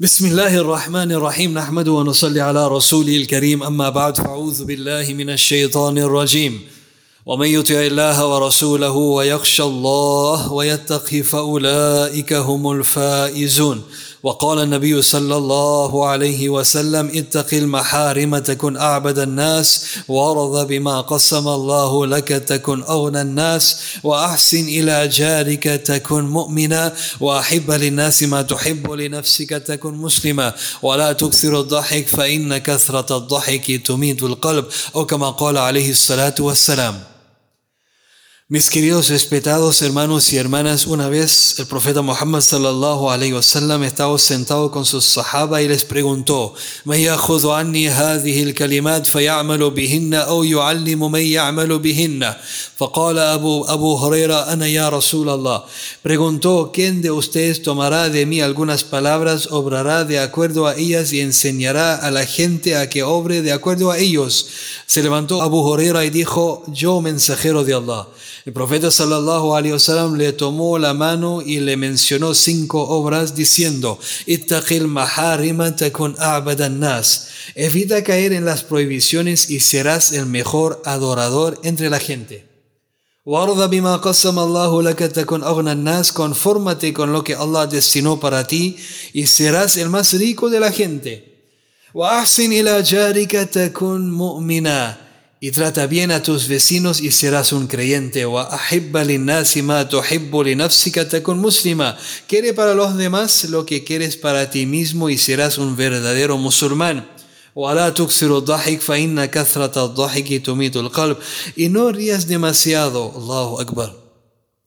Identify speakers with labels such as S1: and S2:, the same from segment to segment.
S1: بسم الله الرحمن الرحيم نحمد ونصلي على رسوله الكريم أما بعد فأعوذ بالله من الشيطان الرجيم ومن يطع الله ورسوله ويخشى الله ويتقي فأولئك هم الفائزون وقال النبي صلى الله عليه وسلم اتق المحارم تكن أعبد الناس وارض بما قسم الله لك تكن أغنى الناس وأحسن إلى جارك تكن مؤمنا وأحب للناس ما تحب لنفسك تكن مسلما. ولا تكثر الضحك فإن كثرة الضحك تميت القلب أو كما قال عليه الصلاة والسلام. Mis queridos respetados hermanos y hermanas, una vez el profeta Muhammad sallallahu alayhi wasallam estaba sentado con sus sahaba y les preguntó: "¿Me ya'khudhu anni fay'amalu bihinna aw yu'allimu man ya'malu bihinna?" Faqala Abu Abu Huraira: "Ana ya Rasul Allah." Preguntó: "¿Quién de ustedes tomará de mí algunas palabras, obrará de acuerdo a ellas y enseñará a la gente a que obre de acuerdo a ellos?" Se levantó Abu Huraira y dijo: "Yo mensajero de Allah." El profeta sallallahu alaihi wasallam le tomó la mano y le mencionó cinco obras diciendo: "Ittaqil takun nas." Evita caer en las prohibiciones y serás el mejor adorador entre la gente. Warda bima nas Confórmate con lo que Allah destinó para ti y serás el más rico de la gente. Takun mu'mina y trata bien a tus vecinos y serás un creyente. Quiere para los demás lo que quieres para ti mismo y serás un verdadero musulmán. Y no rías demasiado. Allahu Akbar.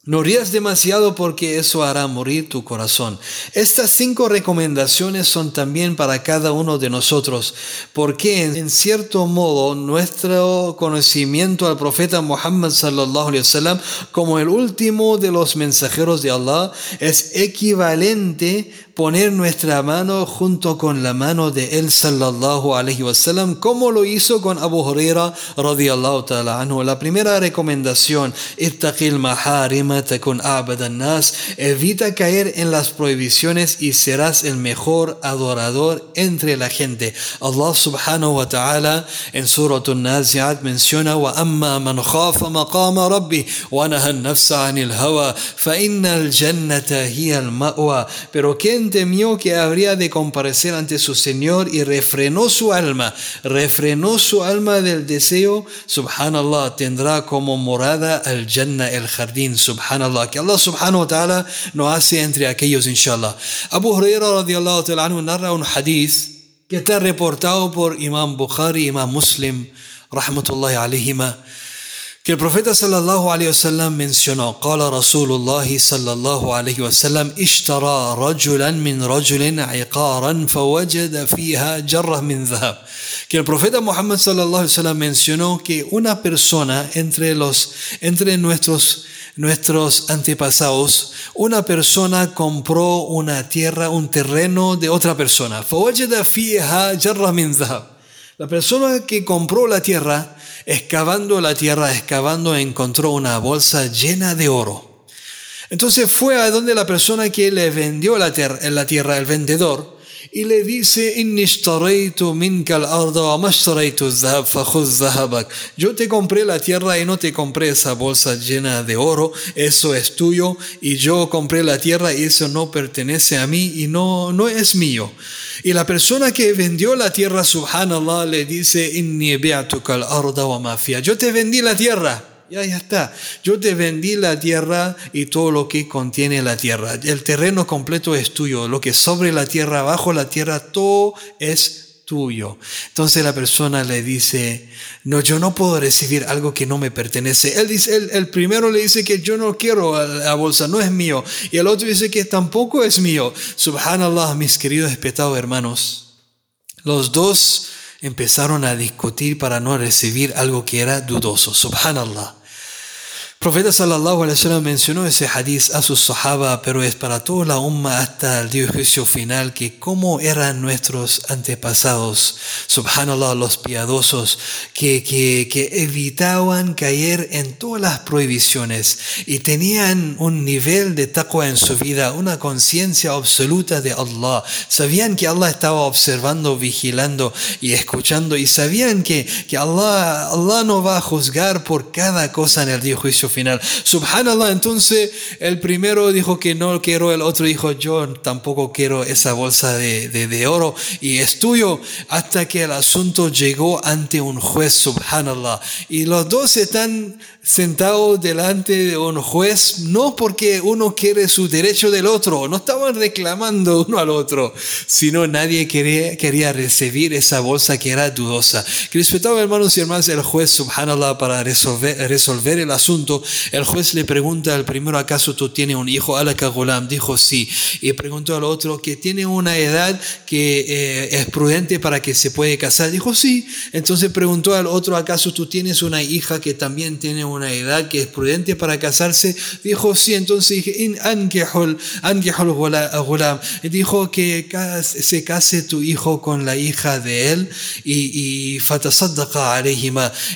S1: No rías demasiado porque eso hará morir tu corazón. Estas cinco recomendaciones son también para cada uno de nosotros, porque en cierto modo nuestro conocimiento al profeta Muhammad sallallahu alaihi wasallam como el último de los mensajeros de Allah es equivalente poner nuestra mano junto con la mano de él sallallahu alaihi wasallam como lo hizo con Abu Huraira radiyallahu ta'ala anhu. La primera recomendación ittaqil maharima takun abad nas evita caer en las prohibiciones y serás el mejor adorador entre la gente. Allah subhanahu wa ta'ala en surah an-nazi'at menciona wa amma man khafa maqama rabbi wa naha an-nafsa 'anil hawa fa innal jannata hiya al-ma'wa. Pero quien temió que habría de comparecer ante su Señor y refrenó su alma, refrenó su alma del deseo, subhanallah, tendrá como morada al Jannah, el jardín, subhanallah, que Allah subhanahu wa ta'ala nos hace entre aquellos, inshallah. Abu Huraira radiallahu ta'ala narra un hadith que está reportado por Imam Bukhari, Imam Muslim, rahmatullahi alayhima, que el profeta sallallahu alayhi wasallam mencionó, قال رسول الله صلى الله عليه وسلم اشترى رجلا من رجل عقارا فوجد فيها جرة من ذهب. Que el profeta Muhammad sallallahu alayhi wasallam mencionó que una persona entre los entre nuestros nuestros antepasados, una persona compró una tierra, un terreno de otra persona. فوجد فيها جرة من ذهب. La persona que compró la tierra excavando la tierra, excavando, encontró una bolsa llena de oro. Entonces fue a donde la persona que le vendió la, la tierra, el vendedor, y le dice, yo te compré la tierra y no te compré esa bolsa llena de oro, eso es tuyo, y yo compré la tierra y eso no pertenece a mí y no, no es mío. Y la persona que vendió la tierra, subhanallah, le dice, yo te vendí la tierra. Ya, está. Yo te vendí la tierra y todo lo que contiene la tierra. El terreno completo es tuyo. Lo que sobre la tierra, bajo la tierra, todo es tuyo. Entonces la persona le dice, no, yo no puedo recibir algo que no me pertenece. Él dice, el, primero le dice que yo no quiero la bolsa, no es mío. Y el otro dice que tampoco es mío. Subhanallah, mis queridos respetados hermanos. Los dos empezaron a discutir para no recibir algo que era dudoso. Subhanallah. Profeta sallallahu alaihi wasallam mencionó ese hadith a sus sahaba, pero es para toda la umma hasta el día de juicio final que cómo eran nuestros antepasados, subhanallah, los piadosos, que, que, que evitaban caer en todas las prohibiciones y tenían un nivel de taqwa en su vida, una conciencia absoluta de Allah. Sabían que Allah estaba observando, vigilando y escuchando y sabían que, que Allah, Allah no va a juzgar por cada cosa en el día juicio final. Subhanallah, entonces el primero dijo que no quiero, el otro dijo yo tampoco quiero esa bolsa de, de, oro y es tuyo, hasta que el asunto llegó ante un juez, subhanallah. Y los dos están sentados delante de un juez, no porque uno quiere su derecho del otro, no estaban reclamando uno al otro, sino nadie quería, quería recibir esa bolsa que era dudosa. Respetados hermanos y hermanas, el juez, subhanallah, para resolver, resolver el asunto, el juez le pregunta al primero, ¿acaso tú tienes un hijo? Alaka dijo sí. Y preguntó al otro, que tiene una edad que eh, es prudente para que se puede casar. Dijo sí. Entonces preguntó al otro, ¿acaso tú tienes una hija que también tiene una edad que es prudente para casarse? Dijo sí. Entonces. Dijo que se case tu hijo con la hija de él y, y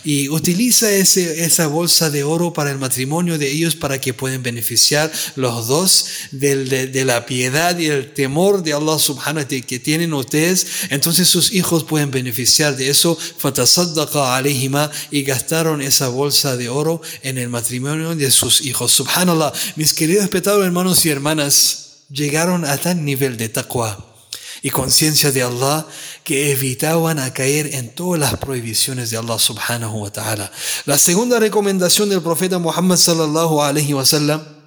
S1: y utiliza ese, esa bolsa de oro para el matrimonio de ellos para que puedan beneficiar los dos de, de, la piedad y el temor de Allah subhanahu wa ta'ala que tienen ustedes. Entonces sus hijos pueden beneficiar de eso. y gastaron esa bolsa de oro en el matrimonio de sus hijos. Subhanallah, mis queridos respetados hermanos y hermanas, llegaron a tal nivel de taqwa y conciencia de Allah que evitaban a caer en todas las prohibiciones de Allah subhanahu wa ta'ala. La segunda recomendación del profeta Muhammad sallallahu alaihi wasallam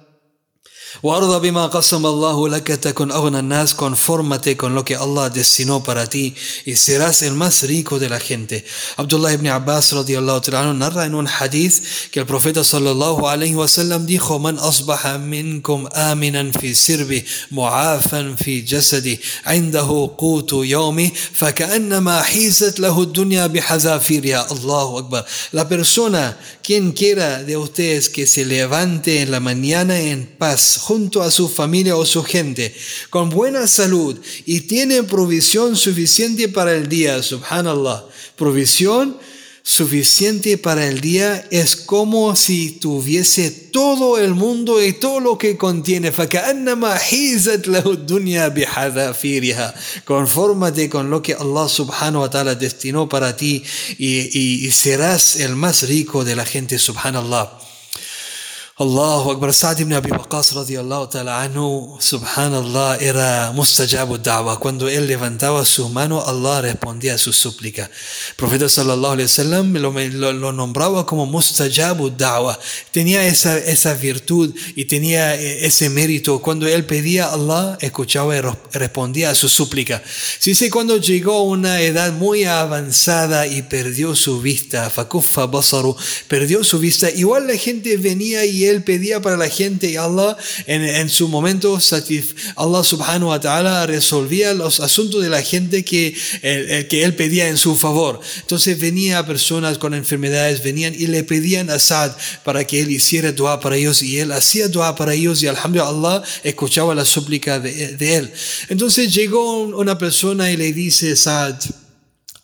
S1: Guarda bima Allahu laka takun aghna nas confórmate con lo que Allah destinó para ti y serás el más rico de la gente. Abdullah ibn Abbas radiyallahu ta'ala narra en un hadith que el profeta sallallahu alayhi wa sallam dijo man asbaha minkum aminan fi sirbi mu'afan fi jasadi عنده قوت يومه فكأنما حيزت له الدنيا بحذافيرها الله أكبر La persona, quien quiera de ustedes que se levante en la mañana en paz junto a su familia o su gente, con buena salud y tiene provisión suficiente para el día, subhanallah. Provisión suficiente para el día es como si tuviese todo el mundo y todo lo que contiene. Confórmate con lo que Allah subhanahu wa ta'ala destinó para ti y, y serás el más rico de la gente, subhanallah. Allahu Akbar. Sa'd ibn Abi Waqqas radiallahu ta'ala subhanallah, era mustajabu da'wa. Cuando él levantaba su mano, Allah respondía a su súplica. El profeta sallallahu alayhi wasallam lo, lo, nombraba como mustajabu da'wa. Tenía esa, esa virtud y tenía ese mérito. Cuando él pedía a Allah, escuchaba y respondía a su súplica. Si sí, cuando llegó a una edad muy avanzada y perdió su vista, fakuffa basaru, perdió su vista, igual la gente venía y él pedía para la gente y Allah en, su momento, Allah subhanahu wa ta'ala resolvía los asuntos de la gente que, que él pedía en su favor. Entonces venía personas con enfermedades, venían y le pedían a Saad para que él hiciera dua para ellos y él hacía dua para ellos y alhamdulillah Allah escuchaba la súplica de, de él. Entonces llegó una persona y le dice Saad,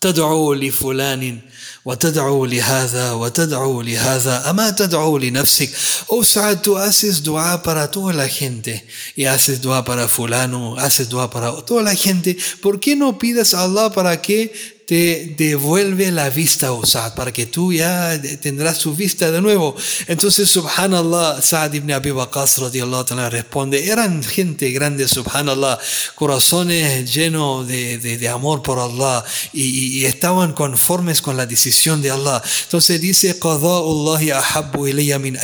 S1: تدعو لفلان وتدعو لهذا وتدعو لهذا أما تدعو لنفسك o sea tú haces dua para toda la gente y haces dua para fulano haces dua para toda la gente ¿por qué no pides a Allah para que te devuelve la vista, o Sa'd, para que tú ya tendrás su vista de nuevo. Entonces, subhanallah, Sa'd ibn Abi Waqas radiallahu responde, eran gente grande, subhanallah, corazones llenos de, de, amor por Allah y, estaban conformes con la decisión de Allah. Entonces dice, min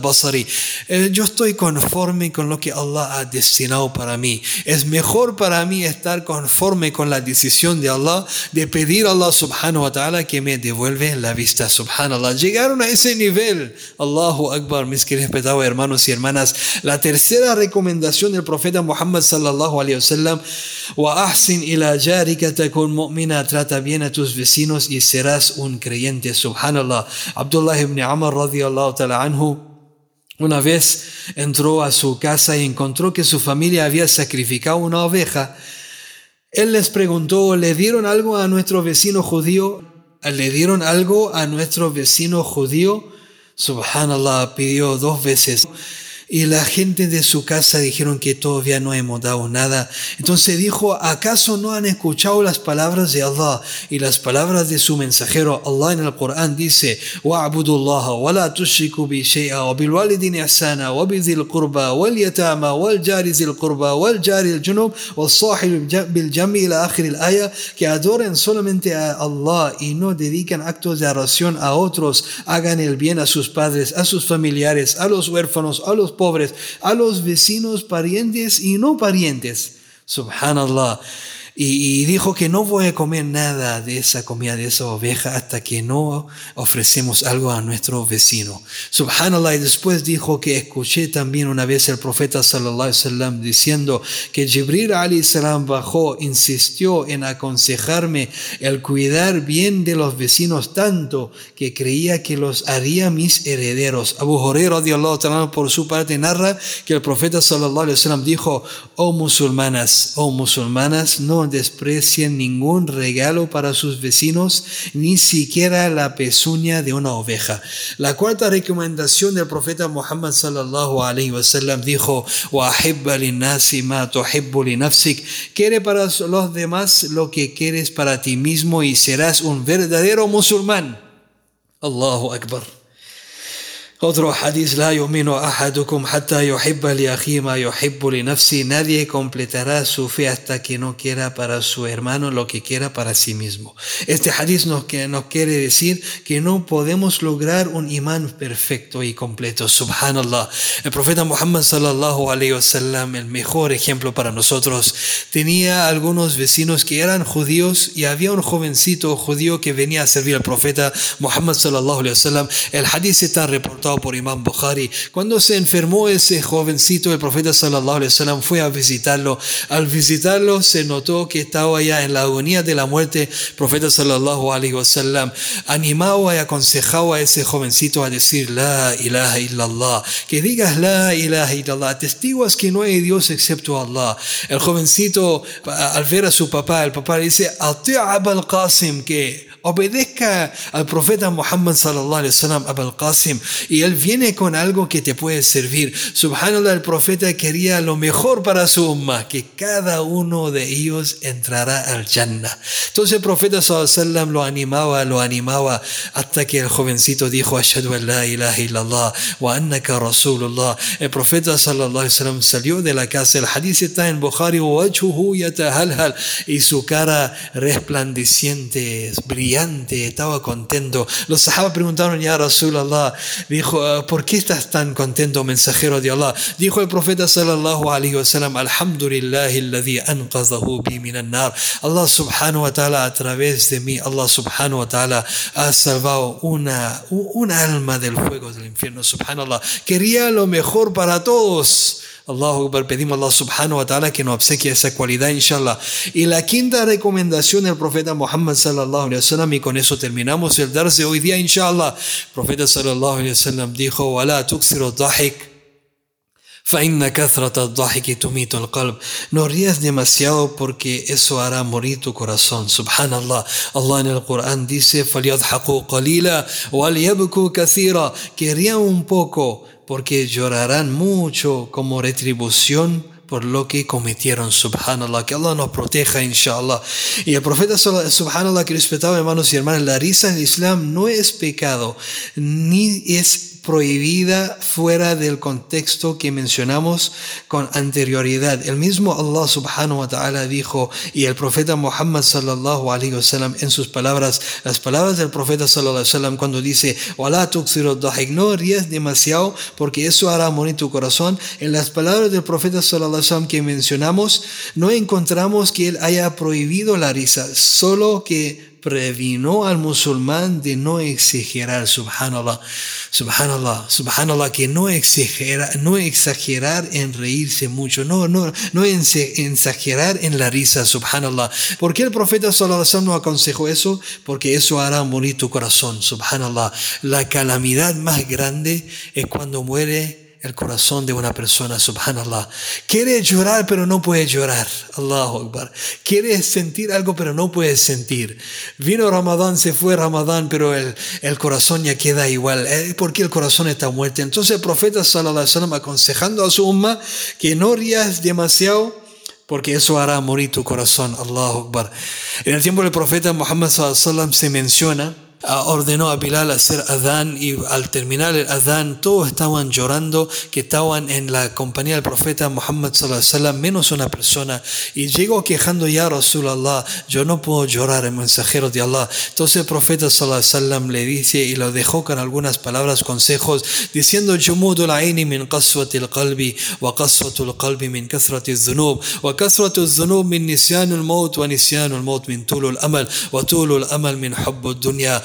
S1: basari. Eh, yo estoy conforme con lo que Allah ha destinado para mí. Es mejor para mí estar conforme con la decisión de Allah de pedir a Allah subhanahu wa ta'ala que me devuelve la vista, subhanallah. Llegaron a ese nivel. Allahu Akbar, mis queridos hermanos y hermanas. La tercera recomendación del profeta Muhammad sallallahu alayhi wa sallam, wa ahsin ila jarika takun mu'mina, trata bien a tus vecinos y serás un creyente, subhanallah. Abdullah ibn Amr radiyallahu ta'ala anhu, Una vez entró a su casa y encontró que su familia había sacrificado una oveja. Él les preguntó, ¿le dieron algo a nuestro vecino judío? ¿Le dieron algo a nuestro vecino judío? Subhanallah pidió dos veces. Y la gente de su casa dijeron que todavía no hemos dado nada. Entonces dijo, ¿acaso no han escuchado las palabras de Allah y las palabras de su mensajero? Allah en el Corán dice, وَاعْبُدُوا اللَّهَ وَلَا تُشْرِكُوا بِهِ شَيْئًا وَبِالْوَالِدِينِ إِحْسَانًا وَبِذِي الْقُرْبَى وَالْيَتَامَى وَالْجَارِ ذِي الْقُرْبَى وَالْجَارِ الْجُنُوبِ وَالصَّاحِبِ بِالْجَنبِ إلى آخر الآية que adoren solamente a Allah y no dedican actos de adoración a otros, hagan el bien a sus padres, a sus familiares, a los huérfanos, a los pobres, a los vecinos, parientes y no parientes. Subhanallah. Y, dijo que no voy a comer nada de esa comida de esa oveja hasta que no ofrecemos algo a nuestro vecino. Subhanallah. Y después dijo que escuché también una vez el profeta sallallahu alaihi wasallam diciendo que Jibril alayhi salam bajó, insistió en aconsejarme el cuidar bien de los vecinos tanto que creía que los haría mis herederos. Abu Hurairah por su parte narra que el profeta sallallahu alaihi wasallam dijo, oh musulmanas, oh musulmanas, no desprecien ningún regalo para sus vecinos, ni siquiera la pezuña de una oveja. La cuarta recomendación del profeta Muhammad sallallahu alaihi wasallam dijo: Quiere para los demás lo que quieres para ti mismo y serás un verdadero musulmán. Allahu Akbar. Otro hadith, la yuminu ahadukum hatta yuhibba li ma yuhibbu li nafsi. Nadie completará su fe hasta que no quiera para su hermano lo que quiera para sí mismo. Este hadith nos, nos quiere decir que no podemos lograr un imán perfecto y completo. Subhanallah. El profeta Muhammad sallallahu alayhi wasallam, el mejor ejemplo para nosotros, tenía algunos vecinos que eran judíos y había un jovencito judío que venía a servir al profeta Muhammad sallallahu alayhi wasallam. El hadith está reportado por Imam Bukhari. Cuando se enfermó ese jovencito, el profeta sallallahu alaihi wasallam fue a visitarlo. Al visitarlo se notó que estaba ya en la agonía de la muerte. El profeta sallallahu alaihi wasallam animaba y aconsejaba a ese jovencito a decir la ilaha illallah. Que digas la ilaha illallah. Testiguas que no hay Dios excepto Allah. El jovencito al ver a su papá, el papá le dice, al Qasim que obedezca al profeta Muhammad sallallahu alaihi wasallam Abul Qasim y él viene con algo que te puede servir. Subhanallah, el profeta quería lo mejor para su umma, que cada uno de ellos entrará al Jannah. Entonces el profeta sallallahu alaihi wasallam lo animaba, lo animaba hasta que el jovencito dijo ashhadu an la ilaha illallah wa annaka rasulullah. El profeta sallallahu alaihi wasallam salió de la casa. El hadith está en Bukhari y su cara resplandeciente, brillante estaba contento. Los sahaba preguntaron, ya Rasulallah, dijo, ah, ¿por qué estás tan contento, mensajero de Allah? Dijo el profeta sallallahu alaihi wasallam, Alhamdulillah, alladhi anqadhahu bi minan nar. Allah subhanahu wa ta'ala, a través de mí, Allah subhanahu wa ta'ala ha salvado una, un alma del fuego del infierno, subhanallah. Quería lo mejor para todos. Allahu pedimos a Allah subhanahu wa ta'ala que nos obsequie esa cualidad, inshallah. Y la quinta recomendación del profeta Muhammad sallallahu alayhi wa sallam, y con eso terminamos el darse hoy día, inshallah. El profeta sallallahu alayhi wa sallam dijo, وَلَا تُكْسِرُ الضَّحِكِ فإن كثرة الضحك تميت القلب No rías demasiado porque eso hará morir tu corazón. Subhanallah. Allah en el Corán dice, فَلْيَضْحَقُوا قَلِيلًا وَلْيَبْكُوا كَثِيرًا Que rían un poco porque llorarán mucho como retribución por lo que cometieron, subhanallah, que Allah nos proteja, inshallah. Y el profeta, subhanallah, que respetaba hermanos y hermanas, la risa en el Islam no es pecado, ni es prohibida fuera del contexto que mencionamos con anterioridad. El mismo Allah subhanahu wa ta'ala dijo y el profeta Muhammad sallallahu alaihi wasallam en sus palabras, las palabras del profeta sallallahu alaihi wasallam cuando dice, no rías demasiado porque eso hará morir tu corazón. En las palabras del profeta sallallahu alaihi wasallam que mencionamos, no encontramos que él haya prohibido la risa, solo que previno al musulmán de no exagerar, subhanallah, subhanallah, subhanallah, que no, exagera, no exagerar en reírse mucho, no, no, no exagerar en la risa, subhanallah. ¿Por qué el profeta sallallahu alaihi no aconsejó eso? Porque eso hará morir tu corazón, subhanallah. La calamidad más grande es cuando muere el corazón de una persona, subhanallah. Quiere llorar pero no puede llorar, Allahu Akbar. Quiere sentir algo pero no puede sentir. Vino Ramadán, se fue Ramadán, pero el, el corazón ya queda igual. Eh, porque el corazón está muerto. Entonces el profeta sallallahu alaihi wasallam aconsejando a su umma que no rías demasiado porque eso hará morir tu corazón, Allahu Akbar. En el tiempo del profeta Muhammad sallallahu alaihi wasallam se menciona ordenó a Bilal hacer adán y al terminar el adán todos estaban llorando que estaban en la compañía del profeta Muhammad sallallahu menos una persona. Y llegó quejando ya Rasulallah yo no puedo llorar el mensajero de Allah entonces el profeta sallallahu le dice y lo dejó con algunas palabras consejos diciendo jumudul aini min qaswatil qalbi wa qaswatul qalbi min kathrati dhunub wa kathratu dhunub min nisyanul maut wa nisyanul maut min tulul amal wa tulul amal min hubbud dunya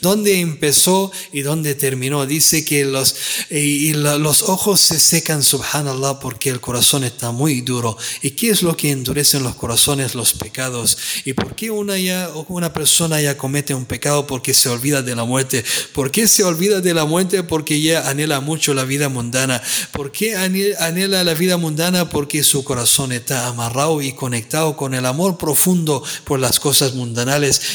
S1: ¿Dónde empezó y dónde terminó? Dice que los, y, los ojos se secan, subhanallah, porque el corazón está muy duro. ¿Y qué es lo que endurecen los corazones? Los pecados. ¿Y por qué una, ya, una persona ya comete un pecado? Porque se olvida de la muerte. ¿Por qué se olvida de la muerte? Porque ya anhela mucho la vida mundana. ¿Por qué anhela la vida mundana? Porque su corazón está amarrado y conectado con el amor profundo por las cosas mundanas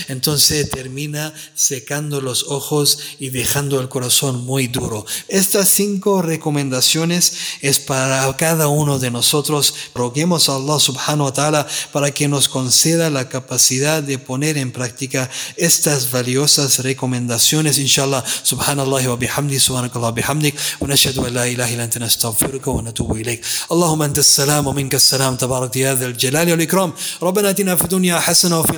S1: entonces termina secando los ojos y dejando el corazón muy duro. Estas cinco recomendaciones es para cada uno de nosotros. Roguemos a Allah subhanahu wa ta'ala para que nos conceda la capacidad de poner en práctica estas valiosas recomendaciones. Inshallah, subhanallah wa bihamdi, subhanakallah bihamdik, wa nashhadu an la ilaha illa anta nastaghfiruka wa natubu ilayk. Allahumma anta as-salam wa minka as-salam, tabarak ya dhal jalali wal ikram. ربنا اتنا في الدنيا حسنه وفي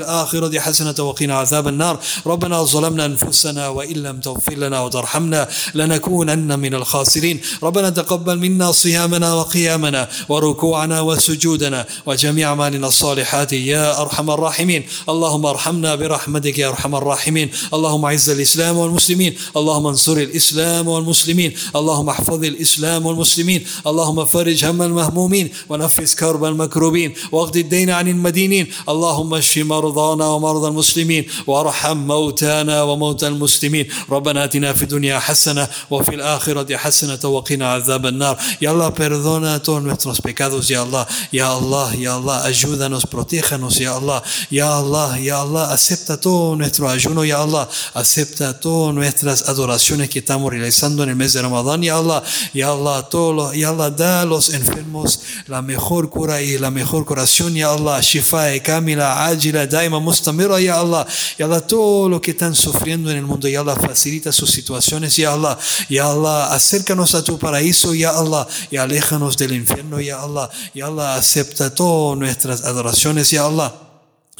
S1: الاخره حسنة وقنا عذاب النار. ربنا ظلمنا أنفسنا وإن لم تغفر لنا وترحمنا لنكونن من الخاسرين. ربنا تقبل منا صيامنا وقيامنا وركوعنا وسجودنا وجميع أعمالنا الصالحات يا أرحم الراحمين. اللهم ارحمنا برحمتك يا أرحم الراحمين. اللهم أعز الإسلام والمسلمين. اللهم انصر الإسلام والمسلمين. اللهم احفظ الإسلام والمسلمين. اللهم فرج هم المهمومين. ونفس كرب المكروبين. واغض الدين عن المدينين. اللهم اشف مرضانا ومرضى المسلمين وارحم موتانا وموتى المسلمين ربنا اتنا في الدنيا حسنه وفي الاخره حسنه وقنا عذاب النار يا الله perdona todos nuestros pecados ya Allah ya Allah ya Allah ayúdanos protéjanos ya Allah ya Allah ya Allah acepta todo nuestro ayuno ya Allah acepta todas nuestras adoraciones que estamos realizando en el mes de Ramadán ya Allah ya Allah todo ya Allah da a los enfermos la mejor cura y la mejor curación ya Allah shifa kamila ajila daima mustamira ya Allah, ya Allah, todo lo que están sufriendo en el mundo, ya Allah, facilita sus situaciones, ya Allah, ya Allah, acércanos a tu paraíso, ya Allah, y aléjanos del infierno, ya Allah, ya Allah, acepta todas nuestras adoraciones, ya Allah.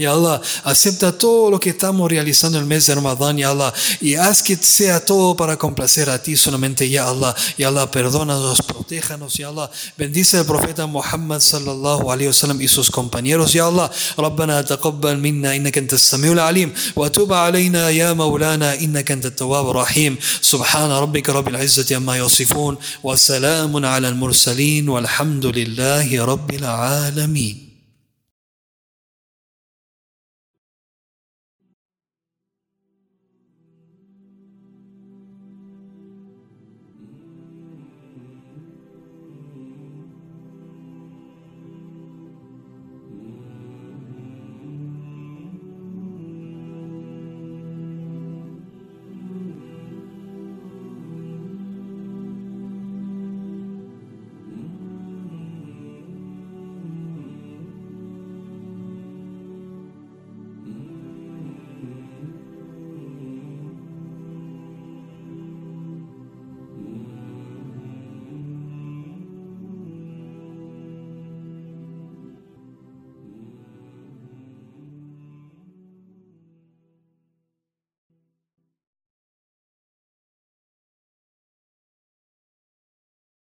S1: Ya Allah, acepta todo lo que estamos realizando en el mes de Ramadán, Ya Allah, y haz que sea todo para complacer a ti solamente, Ya Allah. Ya Allah, perdónanos, protéjanos, Ya Allah. Bendice al profeta Muhammad sallallahu alayhi wa sallam y sus compañeros, Ya Allah. ربنا تقبل منا إنك أنت السميع العليم وتوب علينا يا مولانا إنك أنت التواب الرحيم سبحان ربك رب العزة عما يصفون وسلام على المرسلين والحمد لله رب العالمين